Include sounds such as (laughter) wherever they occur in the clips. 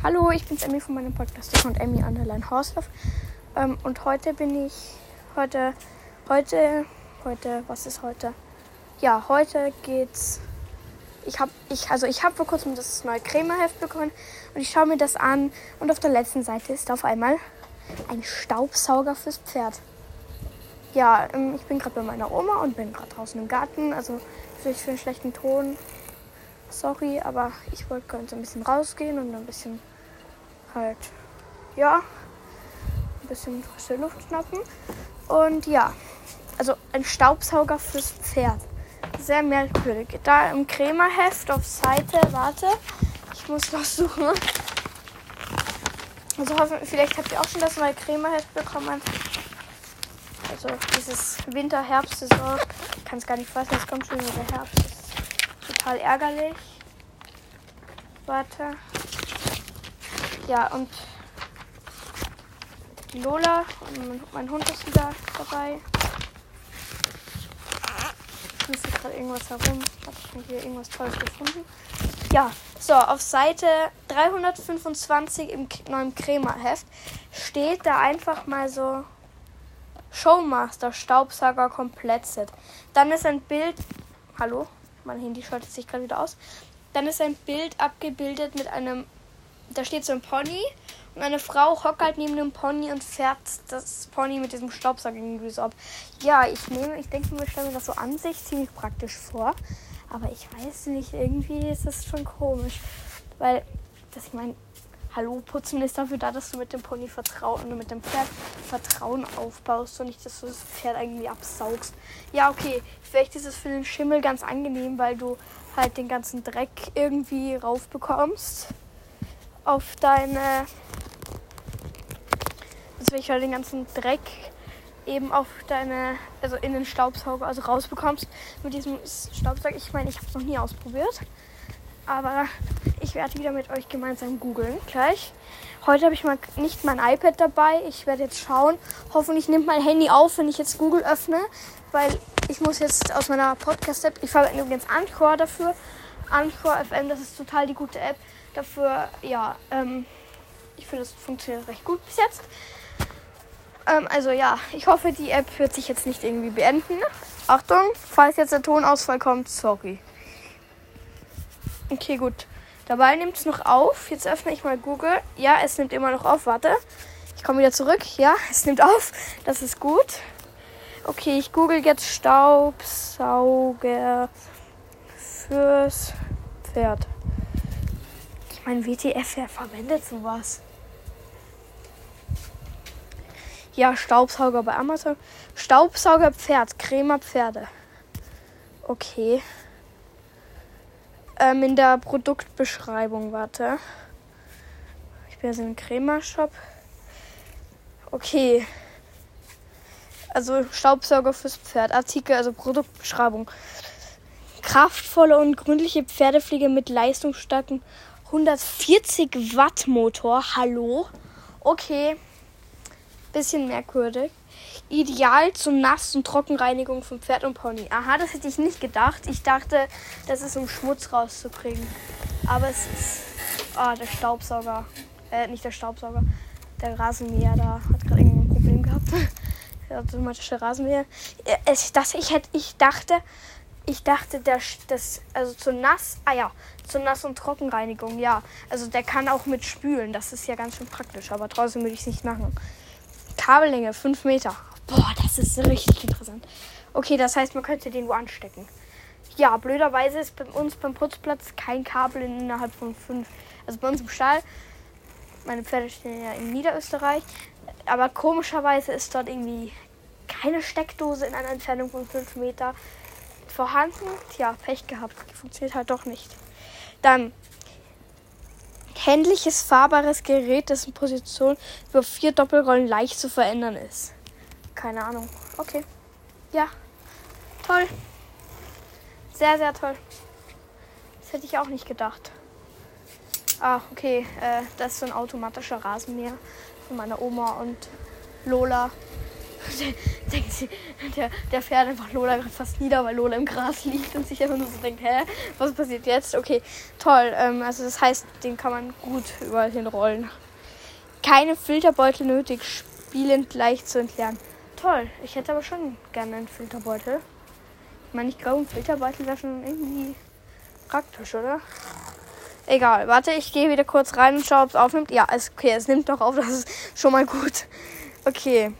Hallo, ich bin's Emmy von meinem Podcast und Emmy Underline Horslauf. Ähm, und heute bin ich, heute, heute, heute, was ist heute? Ja, heute geht's. Ich habe, ich, also ich habe vor kurzem das neue Cremeheft bekommen und ich schaue mir das an und auf der letzten Seite ist auf einmal ein Staubsauger fürs Pferd. Ja, ähm, ich bin gerade bei meiner Oma und bin gerade draußen im Garten. Also vielleicht für einen schlechten Ton. Sorry, aber ich wollte so ein bisschen rausgehen und ein bisschen halt, ja, ein bisschen frische Luft schnappen. Und ja, also ein Staubsauger fürs Pferd. Sehr merkwürdig. Da im Cremaheft auf Seite, warte, ich muss noch suchen. Also hoffen, vielleicht habt ihr auch schon das neue Cremaheft bekommen. Also dieses Winter-Herbst-Saison. Ich kann es gar nicht fassen, es kommt schon wieder der Herbst. Total ärgerlich. Warte. Ja, und die Lola und mein Hund ist wieder dabei. Ich müsste gerade irgendwas herum. Habe ich hier irgendwas Tolles gefunden. Ja, so, auf Seite 325 im neuen Crema-Heft steht da einfach mal so Showmaster Staubsauger Komplett-Set. Dann ist ein Bild. Hallo? Mein Handy schaltet sich gerade wieder aus. Dann ist ein Bild abgebildet mit einem. Da steht so ein Pony und eine Frau hockt halt neben dem Pony und fährt das Pony mit diesem Staubsauger irgendwie so ab. Ja, ich nehme, ich denke mir, ich stelle mir das so an sich ziemlich praktisch vor. Aber ich weiß nicht, irgendwie ist das schon komisch. Weil, dass ich meine, Hallo, Putzen ist dafür da, dass du mit dem Pony Vertrauen und mit dem Pferd Vertrauen aufbaust und nicht, dass du das Pferd irgendwie absaugst. Ja, okay, vielleicht ist es für den Schimmel ganz angenehm, weil du halt den ganzen Dreck irgendwie raufbekommst auf deine. Also ich halt den ganzen Dreck eben auf deine, also in den Staubsauger, also rausbekommst mit diesem Staubsauger. Ich meine, ich habe es noch nie ausprobiert, aber ich werde wieder mit euch gemeinsam googeln gleich. Heute habe ich mal nicht mein iPad dabei. Ich werde jetzt schauen. Hoffentlich nimmt mein Handy auf, wenn ich jetzt Google öffne, weil ich muss jetzt aus meiner Podcast-App, ich verwende übrigens Anchor dafür. Anchor FM, das ist total die gute App. Dafür, ja, ähm, ich finde, das funktioniert recht gut bis jetzt. Ähm, also ja, ich hoffe, die App wird sich jetzt nicht irgendwie beenden. Achtung, falls jetzt der Tonausfall kommt, sorry. Okay, gut. Dabei nimmt es noch auf. Jetzt öffne ich mal Google. Ja, es nimmt immer noch auf. Warte. Ich komme wieder zurück. Ja, (laughs) es nimmt auf. Das ist gut. Okay, ich google jetzt Staubsauger fürs Pferd. Ich meine, WTF, wer verwendet sowas? Ja, Staubsauger bei Amazon. Staubsauger Pferd, Crema Pferde. Okay. Ähm, in der Produktbeschreibung, warte. Ich bin jetzt im Crema-Shop. Okay. Also Staubsauger fürs Pferd. Artikel, also Produktbeschreibung. Kraftvolle und gründliche Pferdepflege mit leistungsstarken 140 Watt Motor. Hallo? Okay. Bisschen merkwürdig. Ideal zur Nass- und Trockenreinigung von Pferd und Pony. Aha, das hätte ich nicht gedacht. Ich dachte, das ist um Schmutz rauszukriegen. Aber es ist. Ah, der Staubsauger. Äh, nicht der Staubsauger. Der Rasenmäher da hat gerade irgendein Problem gehabt. (laughs) der automatische Rasenmäher. Ich, das, ich, hätte, ich dachte, ich dachte, der, das, also zur Nass, ah ja, zur Nass- und Trockenreinigung, ja. Also der kann auch mit spülen, das ist ja ganz schön praktisch, aber trotzdem würde ich es nicht machen. Kabellänge 5 Meter. Boah, das ist richtig interessant. Okay, das heißt, man könnte den wo anstecken. Ja, blöderweise ist bei uns beim Putzplatz kein Kabel innerhalb von 5. Also bei uns im Stall. Meine Pferde stehen ja in Niederösterreich. Aber komischerweise ist dort irgendwie keine Steckdose in einer Entfernung von 5 Meter vorhanden. Tja, Pech gehabt. Funktioniert halt doch nicht. Dann händliches fahrbares Gerät, dessen Position über vier Doppelrollen leicht zu verändern ist. Keine Ahnung. Okay. Ja. Toll. Sehr, sehr toll. Das hätte ich auch nicht gedacht. Ah, okay. Äh, das ist so ein automatischer Rasenmäher von meiner Oma und Lola. (laughs) sie, der, der fährt einfach Lola gerade fast nieder, weil Lola im Gras liegt und sich einfach nur so denkt, hä, was passiert jetzt? Okay, toll. Ähm, also das heißt, den kann man gut überall hinrollen. Keine Filterbeutel nötig, spielend leicht zu entleeren. Toll, ich hätte aber schon gerne einen Filterbeutel. Ich meine, ich glaube, ein Filterbeutel wäre schon irgendwie praktisch, oder? Egal, warte, ich gehe wieder kurz rein und schaue, ob es aufnimmt. Ja, ist okay, es nimmt noch auf, (laughs) das ist schon mal gut. Okay.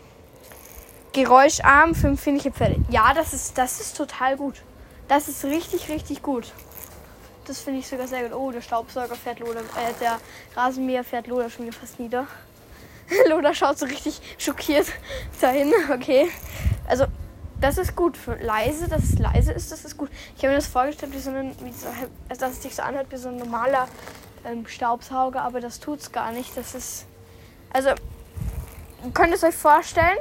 Geräuscharm für empfindliche Pferde. Ja, das ist, das ist total gut. Das ist richtig, richtig gut. Das finde ich sogar sehr gut. Oh, der Staubsauger fährt Lola, äh, der Rasenmäher fährt Lola schon wieder fast nieder. (laughs) Lola schaut so richtig schockiert dahin. Okay. Also, das ist gut für leise, dass es leise ist, das ist gut. Ich habe mir das vorgestellt, wie so ein, wie so, also dass es sich so anhört wie so ein normaler ähm, Staubsauger, aber das tut es gar nicht. Das ist. Also, könnt ihr es euch vorstellen?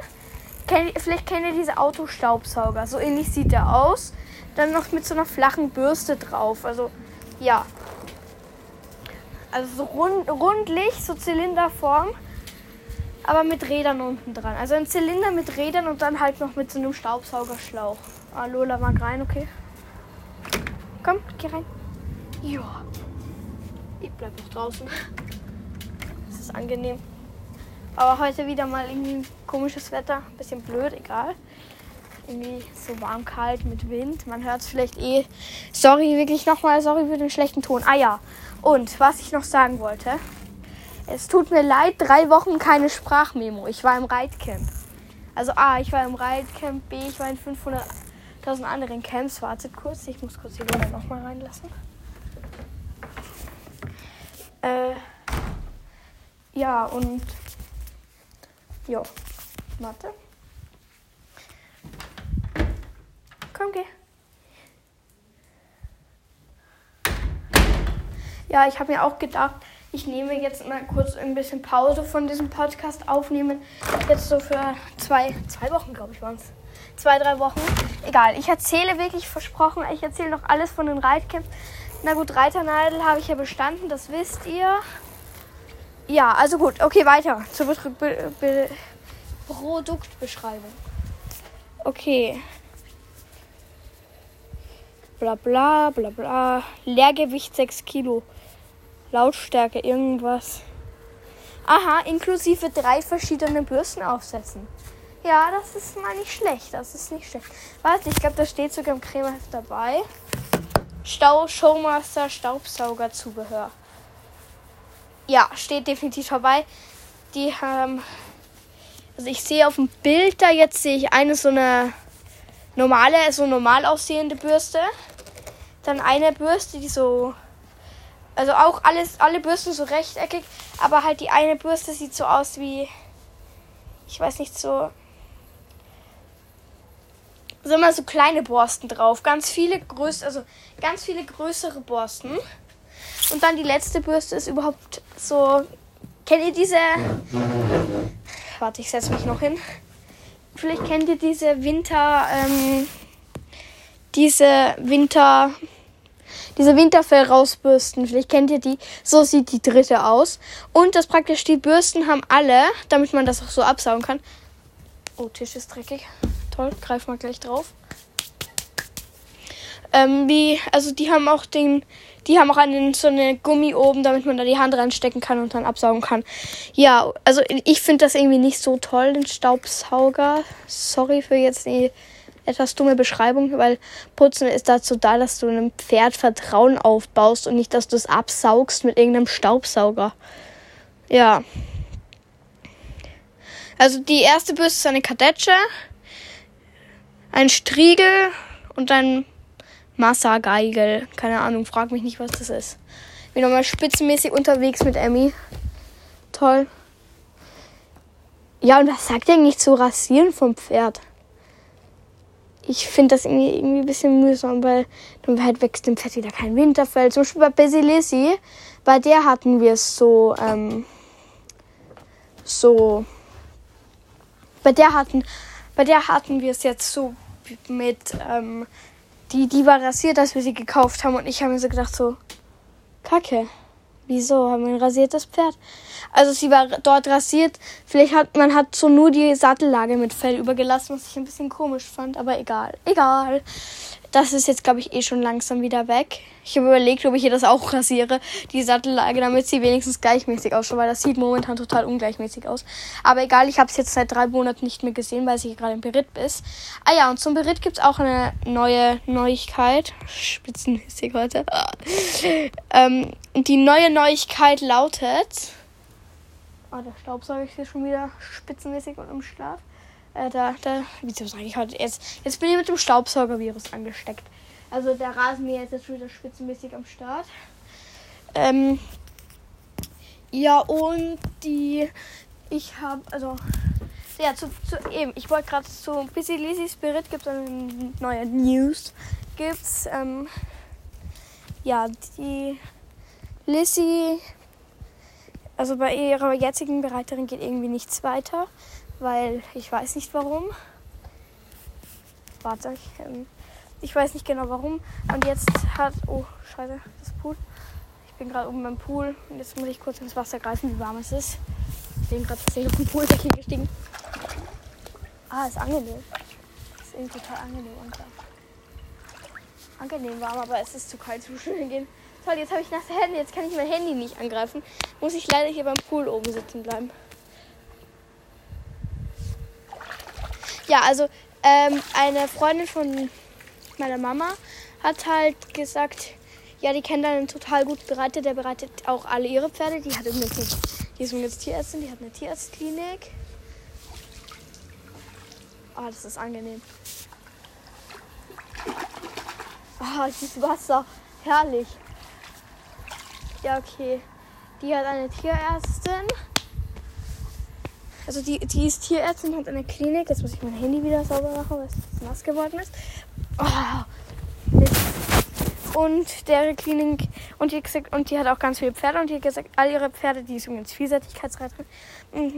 Kennt, vielleicht kennt ihr diese Autostaubsauger. So ähnlich sieht der aus. Dann noch mit so einer flachen Bürste drauf. Also, ja. Also so rund, rundlich, so Zylinderform. Aber mit Rädern unten dran. Also ein Zylinder mit Rädern und dann halt noch mit so einem Staubsaugerschlauch. Ah, Lola mag rein, okay. Komm, geh rein. Ja. Ich bleib noch draußen. Das ist angenehm. Aber heute wieder mal irgendwie komisches Wetter. Bisschen blöd, egal. Irgendwie so warm, kalt mit Wind. Man hört es vielleicht eh. Sorry, wirklich nochmal, sorry für den schlechten Ton. Ah ja. Und was ich noch sagen wollte. Es tut mir leid, drei Wochen keine Sprachmemo. Ich war im Reitcamp. Also A, ich war im Reitcamp, B, ich war in 500.000 anderen Camps. Wartet kurz, ich muss kurz die Bilder nochmal reinlassen. Äh, ja, und Jo. Warte. Komm, geh. Ja, ich habe mir auch gedacht, ich nehme jetzt mal kurz ein bisschen Pause von diesem Podcast aufnehmen. Jetzt so für zwei, zwei Wochen, glaube ich, waren es. Zwei, drei Wochen. Egal, ich erzähle wirklich versprochen, ich erzähle noch alles von den Reitcamps. Na gut, Reiterneidel habe ich ja bestanden, das wisst ihr. Ja, also gut, okay, weiter zur Be Be Be Produktbeschreibung. Okay. Bla bla bla bla. Leergewicht 6 Kilo. Lautstärke irgendwas. Aha, inklusive drei verschiedene Bürsten aufsetzen. Ja, das ist mal nicht schlecht. Das ist nicht schlecht. Warte, ich glaube, da steht sogar im Cremeheft dabei. Stau Showmaster Staubsaugerzubehör ja, steht definitiv vorbei. Die haben. Also ich sehe auf dem Bild da jetzt sehe ich eine so eine normale, so normal aussehende Bürste. Dann eine Bürste, die so. Also auch alles, alle Bürsten so rechteckig, aber halt die eine Bürste sieht so aus wie. Ich weiß nicht, so. So immer so kleine Borsten drauf. Ganz viele größere, also ganz viele größere Borsten. Und dann die letzte Bürste ist überhaupt so. Kennt ihr diese. Warte, ich setze mich noch hin. Vielleicht kennt ihr diese Winter. Ähm, diese Winter. Diese Winterfell rausbürsten. Vielleicht kennt ihr die. So sieht die dritte aus. Und das praktisch, die Bürsten haben alle, damit man das auch so absaugen kann. Oh, Tisch ist dreckig. Toll, greif mal gleich drauf. Ähm, wie, also die haben auch den die haben auch einen, so eine Gummi oben, damit man da die Hand reinstecken kann und dann absaugen kann. Ja, also ich finde das irgendwie nicht so toll, den Staubsauger. Sorry für jetzt die etwas dumme Beschreibung, weil Putzen ist dazu da, dass du einem Pferd Vertrauen aufbaust und nicht, dass du es absaugst mit irgendeinem Staubsauger. Ja. Also die erste Bürste ist eine Kadetsche, ein Striegel und ein Massa-Geigel. Keine Ahnung, frag mich nicht, was das ist. Bin nochmal spitzenmäßig unterwegs mit Emmy. Toll. Ja, und was sagt ihr eigentlich zu Rasieren vom Pferd? Ich finde das irgendwie, irgendwie ein bisschen mühsam, weil dann halt wächst dem Pferd wieder kein Winterfell. Zum Beispiel bei Basilisi, bei der hatten wir es so, ähm, so, bei der hatten, bei der hatten wir es jetzt so mit, ähm, die, die war rasiert, als wir sie gekauft haben. Und ich habe mir so gedacht, so, Kacke. Wieso haben wir ein rasiertes Pferd? Also sie war dort rasiert. Vielleicht hat man hat so nur die Sattellage mit Fell übergelassen, was ich ein bisschen komisch fand, aber egal. Egal. Das ist jetzt, glaube ich, eh schon langsam wieder weg. Ich habe überlegt, ob ich ihr das auch rasiere, die Sattellage, damit sie wenigstens gleichmäßig ausschaut, weil das sieht momentan total ungleichmäßig aus. Aber egal, ich habe es jetzt seit drei Monaten nicht mehr gesehen, weil sie gerade im Beritt ist. Ah ja, und zum Beritt gibt es auch eine neue Neuigkeit. Spitzenmäßig heute. (laughs) ähm, die neue Neuigkeit lautet... Oh, der Staubsauger ist hier schon wieder spitzenmäßig und im Schlaf. Äh, da, da, wieso sage ich heute jetzt? Jetzt bin ich mit dem Staubsaugervirus angesteckt. Also der Rasenmäher ist jetzt wieder spitzenmäßig am Start. Ähm, ja, und die, ich habe, also, ja, zu, zu eben, ich wollte gerade zu Busy Lizzy Spirit gibt es eine neue News. Gibt's, ähm, ja, die Lizzy, also bei ihrer jetzigen Bereiterin geht irgendwie nichts weiter weil ich weiß nicht warum. Warte, ich, ähm, ich weiß nicht genau warum. Und jetzt hat. Oh, scheiße, das Pool. Ich bin gerade oben beim Pool und jetzt muss ich kurz ins Wasser greifen, wie warm es ist. Ich bin gerade tatsächlich auf den Pooldeck hingestiegen. Ah, ist angenehm. Ist irgendwie total angenehm und angenehm warm, aber es ist zu kalt zu (laughs) schwimmen gehen. Toll, jetzt habe ich nasse Hände, jetzt kann ich mein Handy nicht angreifen. Muss ich leider hier beim Pool oben sitzen bleiben. Ja, also ähm, eine Freundin von meiner Mama hat halt gesagt, ja, die kennt einen total gut bereitet. Der bereitet auch alle ihre Pferde. Die hat übrigens, die ist jetzt Tierärztin, die hat eine Tierarztklinik. Ah, oh, das ist angenehm. Ah, oh, dieses Wasser. Herrlich. Ja, okay. Die hat eine Tierärztin. Also die, die ist Tierärztin, hat eine Klinik. Jetzt muss ich mein Handy wieder sauber machen, weil es nass geworden ist. Oh, und der Klinik und die, und die hat auch ganz viele Pferde und die hat gesagt, all ihre Pferde, die ist übrigens Vielseitigkeitsreiterin,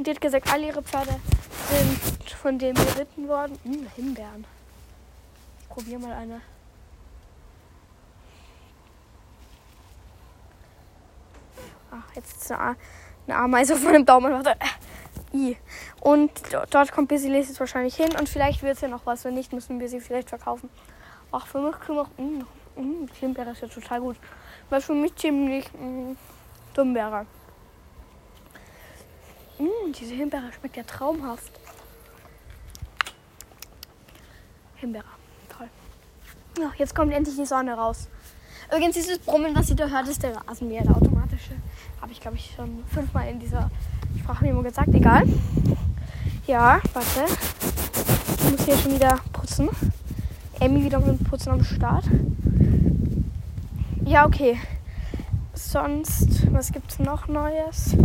die hat gesagt, all ihre Pferde sind von dem geritten worden. Hm, Himbeeren. Ich probiere mal eine. Ach, jetzt ist eine, eine Ameise auf meinem Daumen. Warte. I. Und dort kommt Lace jetzt wahrscheinlich hin und vielleicht wird es ja noch was. Wenn nicht, müssen wir sie vielleicht verkaufen. Ach, für mich wir. Mh, mh, Himbeere ist ja total gut. Weil für mich ziemlich mh, dumm wäre. Mh, diese Himbeere schmeckt ja traumhaft. Himbeere. Toll. Ja, jetzt kommt endlich die Sonne raus. Übrigens, dieses Brummen, was ihr da hört, ist der Rasenmäher, der automatische. Habe ich, glaube ich, schon fünfmal in dieser Sprachmemo gesagt. Egal. Ja, warte. Ich muss hier schon wieder putzen. Emmy wieder mit Putzen am Start. Ja, okay. Sonst, was gibt es noch Neues?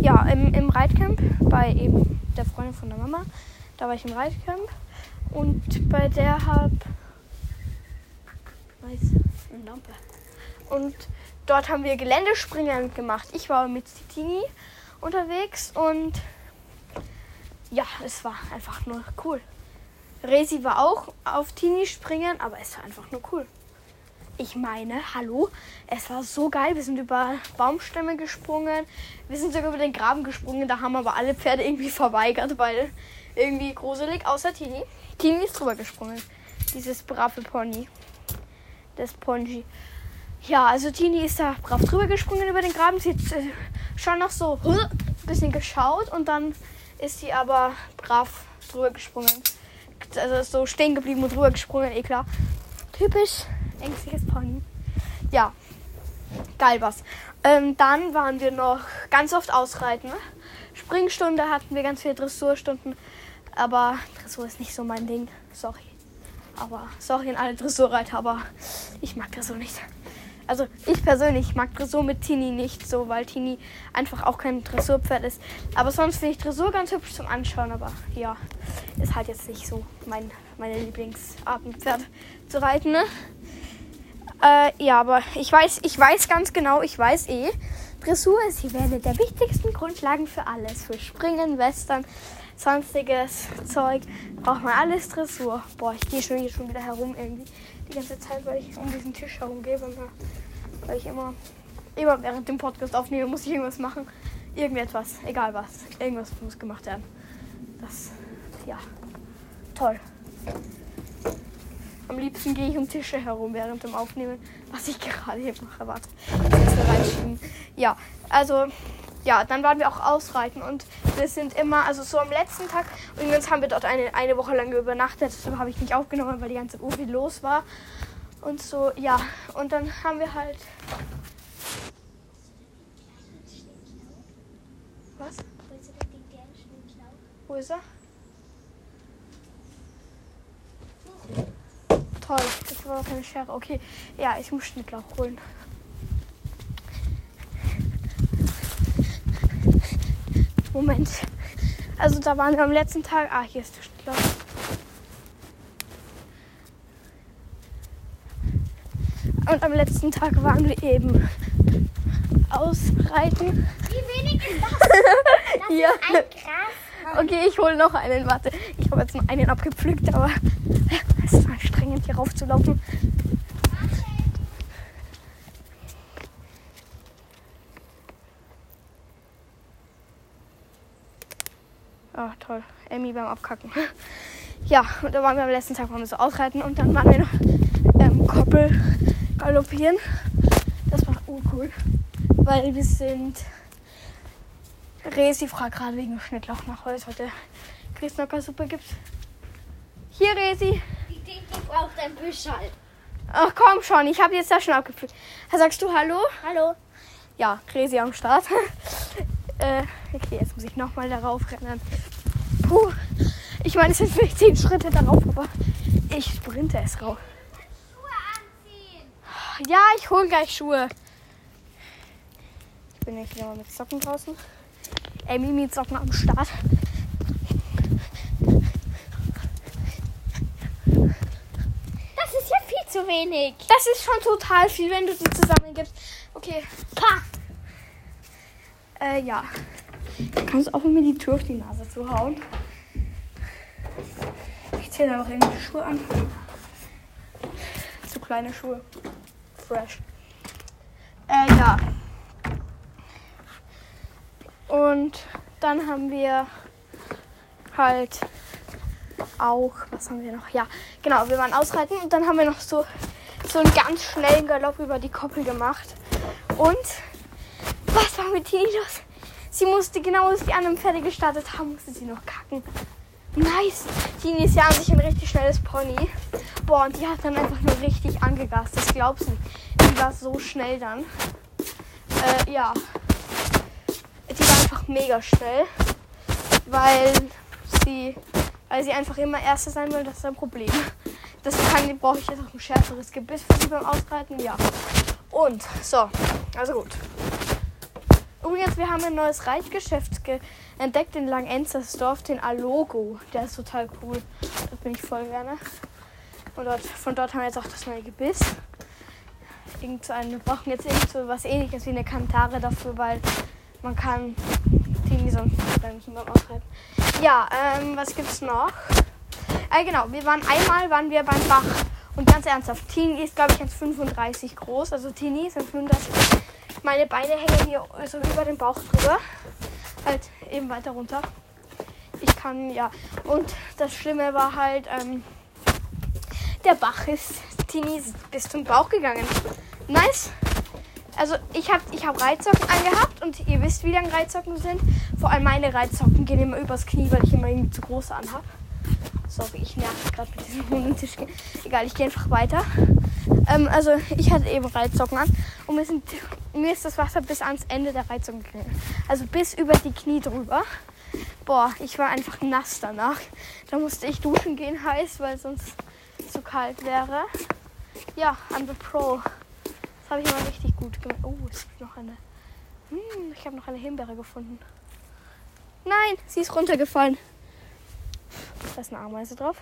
Ja, im, im Reitcamp bei eben der Freundin von der Mama. Da war ich im Reitcamp. Und bei der hab. Weiß, eine Lampe. Und dort haben wir Geländespringen gemacht. Ich war mit Titini unterwegs und ja, es war einfach nur cool. Resi war auch auf Tini springen, aber es war einfach nur cool. Ich meine, hallo, es war so geil. Wir sind über Baumstämme gesprungen. Wir sind sogar über den Graben gesprungen. Da haben aber alle Pferde irgendwie verweigert, weil irgendwie gruselig, außer Tini. Tini ist drüber gesprungen. Dieses brave Pony. Das Ponji. Ja, also Tini ist da brav drüber gesprungen über den Graben. Sie hat äh, schon noch so ein bisschen geschaut und dann ist sie aber brav drüber gesprungen. Also ist so stehen geblieben und drüber gesprungen, eh klar. Typisch ängstliches Pony. Ja, geil was. Ähm, dann waren wir noch ganz oft ausreiten. Springstunde hatten wir ganz viele Dressurstunden. Aber Dressur ist nicht so mein Ding. Sorry. Aber sorry an alle Dressurreiter, aber ich mag Dressur nicht. Also ich persönlich mag Dressur mit Tini nicht so, weil Tini einfach auch kein Dressurpferd ist. Aber sonst finde ich Dressur ganz hübsch zum Anschauen. Aber ja, ist halt jetzt nicht so mein, meine Lieblingsart, ein Pferd zu reiten. Ne? Äh, ja, aber ich weiß, ich weiß ganz genau, ich weiß eh, Dressur ist hier eine der wichtigsten Grundlagen für alles. Für Springen, Western, sonstiges Zeug. Braucht man alles Dressur. Boah, ich gehe schon hier schon wieder herum irgendwie die ganze Zeit, weil ich um diesen Tisch herumgehe, weil, weil ich immer Immer während dem Podcast aufnehmen muss ich irgendwas machen. Irgendetwas, egal was. Irgendwas muss gemacht werden. Das, ja, toll. Am liebsten gehe ich um Tische herum während dem Aufnehmen, was ich (laughs) gerade hier mache. Warte, Ja, also ja, dann waren wir auch ausreiten und wir sind immer, also so am letzten Tag, übrigens haben wir dort eine, eine Woche lang übernachtet, deshalb habe ich nicht aufgenommen, weil die ganze Zeit viel los war. Und so, ja, und dann haben wir halt. Was? Wo ist er? Toll, das war keine Schere. Okay, ja, ich muss Schnittlauch holen. Moment. Also da waren wir am letzten Tag. Ah, hier ist der Schnittlauch. Und am letzten Tag waren wir eben ausreiten. Wie wenig ist das? (laughs) Das Ja. ist ein Gras. Okay, ich hole noch einen. Warte, ich habe jetzt nur einen abgepflückt, aber (laughs) es ist anstrengend, hier raufzulaufen. Ah, toll. Emmy beim Abkacken. (laughs) Ja, und da waren wir am letzten Tag, waren wir so ausreiten und dann waren wir noch ähm, Koppel galoppieren. Das war urcool, weil wir sind Resi fragt gerade wegen dem Schnittlauch nach Holz heute Grießnockersuppe gibt. Hier, Resi. Die Dinky braucht ein Büschel. Ach komm schon, ich habe jetzt das schon abgefüllt. Sagst du Hallo? Hallo. Ja, Resi am Start. (laughs) äh, okay, jetzt muss ich nochmal darauf rennen. Puh. Ich meine, es sind vielleicht 10 Schritte darauf, aber ich sprinte es rauf. Schuhe anziehen. Ja, ich hole gleich Schuhe. Ich bin jetzt wieder mal mit Socken draußen. Amy mit Socken am Start. Das ist ja viel zu wenig. Das ist schon total viel, wenn du die zusammengibst. Okay. Pa. Äh, ja. Du kannst auch mir die Tür auf die Nase zu hauen. Ich ziehe da noch irgendwie Schuhe an. Zu kleine Schuhe. Fresh. Äh, ja. Und dann haben wir halt auch, was haben wir noch? Ja, genau, wir waren ausreiten und dann haben wir noch so, so einen ganz schnellen Galopp über die Koppel gemacht. Und was war mit Tini los? Sie musste genau, als die anderen Pferde gestartet haben, musste sie noch kacken. Nice. Tini ist ja an sich ein richtig schnelles Pony. Boah, und die hat dann einfach nur richtig angegast. Das glaubst du nicht. Die war so schnell dann. Äh, ja. Die war einfach mega schnell. Weil sie, weil sie einfach immer Erste sein will. Das ist ein Problem. Kann, brauche ich jetzt auch ein schärferes Gebiss für sie beim Ausreiten. Ja. Und, so. Also gut. Übrigens, wir haben ein neues Reitgeschäft ge entdeckt in Langenzersdorf, den Alogo. Der ist total cool. Da bin ich voll gerne. Und dort, von dort haben wir jetzt auch das neue Gebiss. Irgend so ein, wir brauchen jetzt irgend so was ähnliches wie eine Kantare dafür, weil man kann Tini sonst bremsen beim Ausreiten. Ja, ähm, was gibt's noch? Äh, genau, wir waren einmal waren wir beim Bach. Und ganz ernsthaft, Tini ist, glaube ich, 1,35 groß. Also Tini ist 1,35 meine Beine hängen hier so über den Bauch drüber. Halt eben weiter runter. Ich kann, ja. Und das Schlimme war halt, ähm, der Bach ist Tini bis zum Bauch gegangen. Nice. Also ich habe ich hab Reitsocken angehabt und ihr wisst, wie lang Reitsocken sind. Vor allem meine Reitsocken gehen immer übers Knie, weil ich immer irgendwie zu große anhab. Sorry, ich nerv gerade mit diesem Hundentisch. Egal, ich gehe einfach weiter. Ähm, also ich hatte eben Reitsocken an und mir, sind, mir ist das Wasser bis ans Ende der Reitsocken gegangen. Also bis über die Knie drüber. Boah, ich war einfach nass danach. Da musste ich duschen gehen heiß, weil sonst zu kalt wäre. Ja, I'm the Pro. Das habe ich immer richtig gut gemacht. Oh, es gibt noch eine. Hm, ich habe noch eine Himbeere gefunden. Nein, sie ist runtergefallen. Da ist eine Ameise drauf.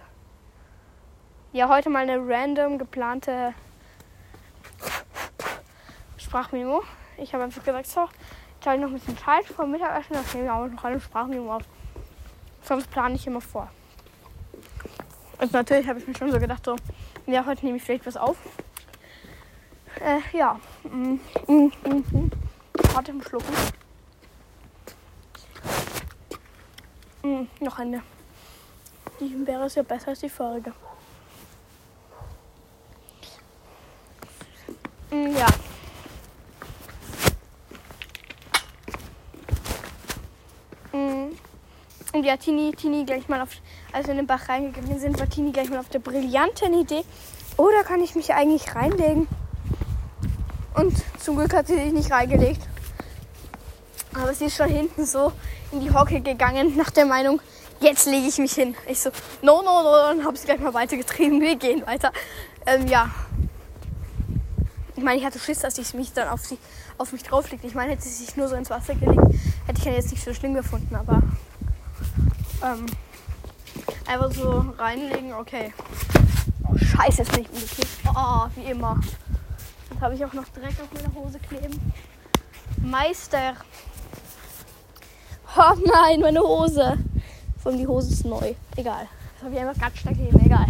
Ja, heute mal eine random geplante Sprachmemo. Ich habe einfach gesagt, so, ich habe noch ein bisschen Zeit vor Mittagessen, das nehme ich auch noch eine Sprachmemo auf. Sonst plane ich immer vor. Und natürlich habe ich mir schon so gedacht, so, ja, heute nehme ich vielleicht was auf. Äh, ja. Mm, mm, mm, mm. Warte im Schlucken. Mm, noch eine. Die wäre sehr besser als die vorige. Mm, ja. Mm. Und ja, Tini, Tini gleich mal auf, als wir in den Bach reingegangen sind, war Tini gleich mal auf der brillanten Idee. Oder kann ich mich eigentlich reinlegen? Und zum Glück hat sie sich nicht reingelegt. Aber sie ist schon hinten so in die Hocke gegangen, nach der Meinung, jetzt lege ich mich hin. Ich so, no, no, no, und habe sie gleich mal weitergetrieben. Wir gehen weiter. Ähm, ja. Ich meine, ich hatte Schiss, dass ich mich dann auf, sie, auf mich drauf legt. Ich meine, hätte sie sich nur so ins Wasser gelegt, hätte ich ja jetzt nicht so schlimm gefunden, aber ähm, einfach so reinlegen, okay. Oh, scheiße, ist nicht umgekippt. Oh, wie immer. Jetzt habe ich auch noch Dreck auf meiner Hose kleben. Meister. Oh nein, meine Hose. Vor allem die Hose ist neu. Egal. Das habe ich einfach ganz stark kleben. Egal.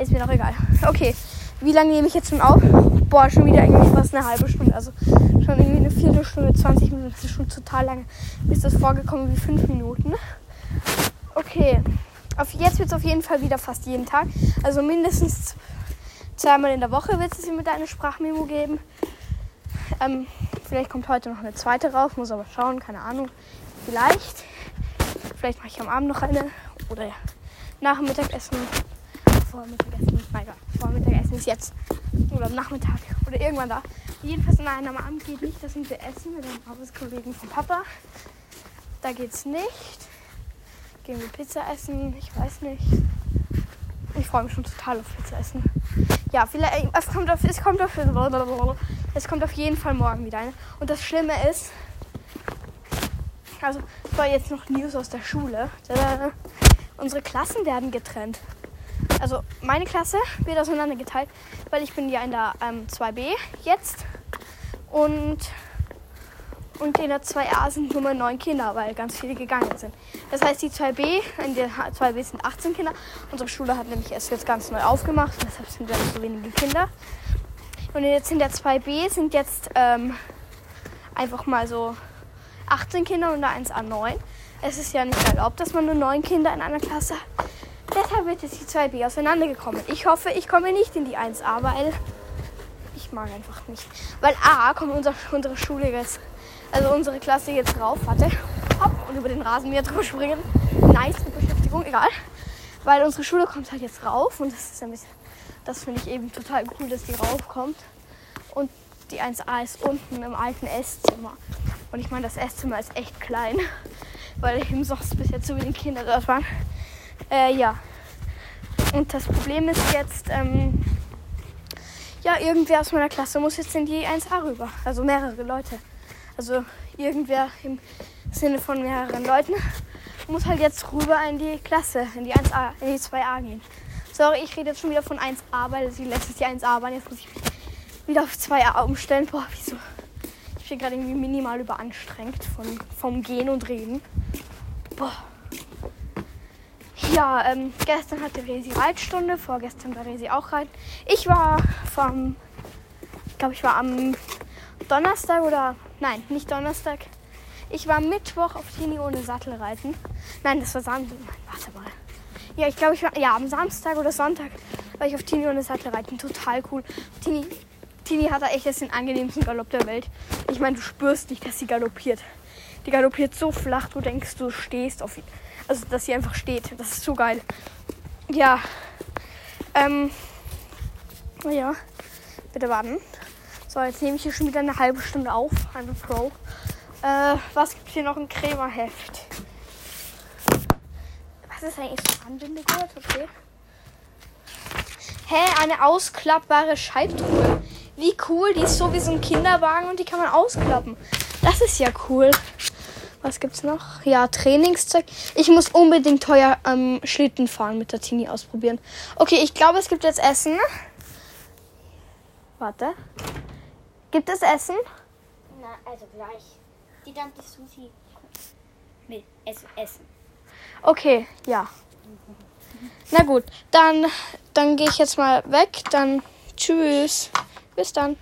Ist mir noch egal. Okay. Wie lange nehme ich jetzt schon auf? Boah, schon wieder eigentlich fast eine halbe Stunde. Also schon irgendwie eine Viertelstunde, 20 Minuten. Das ist schon total lange. Mir ist das vorgekommen wie fünf Minuten. Okay. Auf, jetzt wird es auf jeden Fall wieder fast jeden Tag. Also mindestens zweimal in der Woche wird es mit einer Sprachmemo geben. Ähm, vielleicht kommt heute noch eine zweite raus, muss aber schauen, keine Ahnung. Vielleicht. Vielleicht mache ich am Abend noch eine. Oder ja, nach dem Mittagessen. Vor dem Mittagessen. Mein Gott, vor dem Mittagessen ist jetzt. Oder am Nachmittag. Oder irgendwann da. Jedenfalls nein, am Abend geht nicht. Das sind wir essen mit einem Arbeitskollegen von Papa. Da geht's nicht. Gehen wir Pizza essen? Ich weiß nicht. Ich freue mich schon total auf Pizza essen. Ja, vielleicht. Es kommt auf, es kommt auf, es kommt auf jeden Fall morgen wieder eine. Und das Schlimme ist, also es war jetzt noch News aus der Schule. Unsere Klassen werden getrennt. Also meine Klasse wird auseinandergeteilt, weil ich bin ja in der ähm, 2b jetzt und und in der 2a sind nur mal neun Kinder, weil ganz viele gegangen sind. Das heißt, die 2b, in der 2b sind 18 Kinder. Unsere Schule hat nämlich erst jetzt ganz neu aufgemacht, deshalb sind da so wenige Kinder. Und jetzt in der 2b sind jetzt ähm, einfach mal so 18 Kinder und da 1a 9. Es ist ja nicht erlaubt, dass man nur neun Kinder in einer Klasse hat. Deshalb wird jetzt die 2b auseinandergekommen. Ich hoffe, ich komme nicht in die 1a, weil ich mag einfach nicht. Weil A kommt unser, unsere Schule jetzt also unsere Klasse jetzt drauf. Warte. Hopp, und über den Rasen wieder drüber springen. Nice Beschäftigung, egal. Weil unsere Schule kommt halt jetzt rauf und das ist ein bisschen, das finde ich eben total cool, dass die raufkommt. Und die 1a ist unten im alten Esszimmer. Und ich meine, das Esszimmer ist echt klein, (laughs) weil eben sonst bis jetzt so wenig Kinder dort waren. Äh, ja. Und das Problem ist jetzt, ähm, ja, irgendwer aus meiner Klasse muss jetzt in die 1a rüber. Also mehrere Leute. Also irgendwer im Sinne von mehreren Leuten muss halt jetzt rüber in die Klasse, in die 1A, in die 2A gehen. Sorry, ich rede jetzt schon wieder von 1A, weil sie letztes Jahr 1A waren. Jetzt muss ich wieder auf 2A umstellen. Boah, wieso? Ich bin gerade irgendwie minimal überanstrengt von, vom Gehen und Reden. Boah. Ja, ähm, gestern hatte Resi Reitstunde, vorgestern war Resi auch reiten. Ich war vom, ich glaube, ich war am Donnerstag oder Nein, nicht Donnerstag. Ich war Mittwoch auf Tini ohne Sattel reiten. Nein, das war Samstag. Warte mal. Ja, ich glaube, ich war ja am Samstag oder Sonntag war ich auf Tini ohne Sattel reiten. Total cool. Tini, Tini hat da echt jetzt den angenehmsten Galopp der Welt. Ich meine, du spürst nicht, dass sie galoppiert. Die galoppiert so flach, du denkst, du stehst auf ihn. Also, dass sie einfach steht. Das ist so geil. Ja. Ähm. Ja. Bitte warten. So, jetzt nehme ich hier schon wieder eine halbe Stunde auf. Einfach Pro. Äh, was gibt hier noch ein Krämerheft? Was ist eigentlich Anbindegurt? Okay. Hä, eine ausklappbare Scheibtruhe. Wie cool, die ist so wie so ein Kinderwagen und die kann man ausklappen. Das ist ja cool. Was gibt's noch? Ja, Trainingszeug. Ich muss unbedingt teuer ähm, Schlitten fahren mit der Tini ausprobieren. Okay, ich glaube, es gibt jetzt Essen. Warte. Gibt es Essen? Na, also gleich. Die Tante Susi es essen. Okay, ja. Na gut, dann, dann gehe ich jetzt mal weg. Dann tschüss. Bis dann.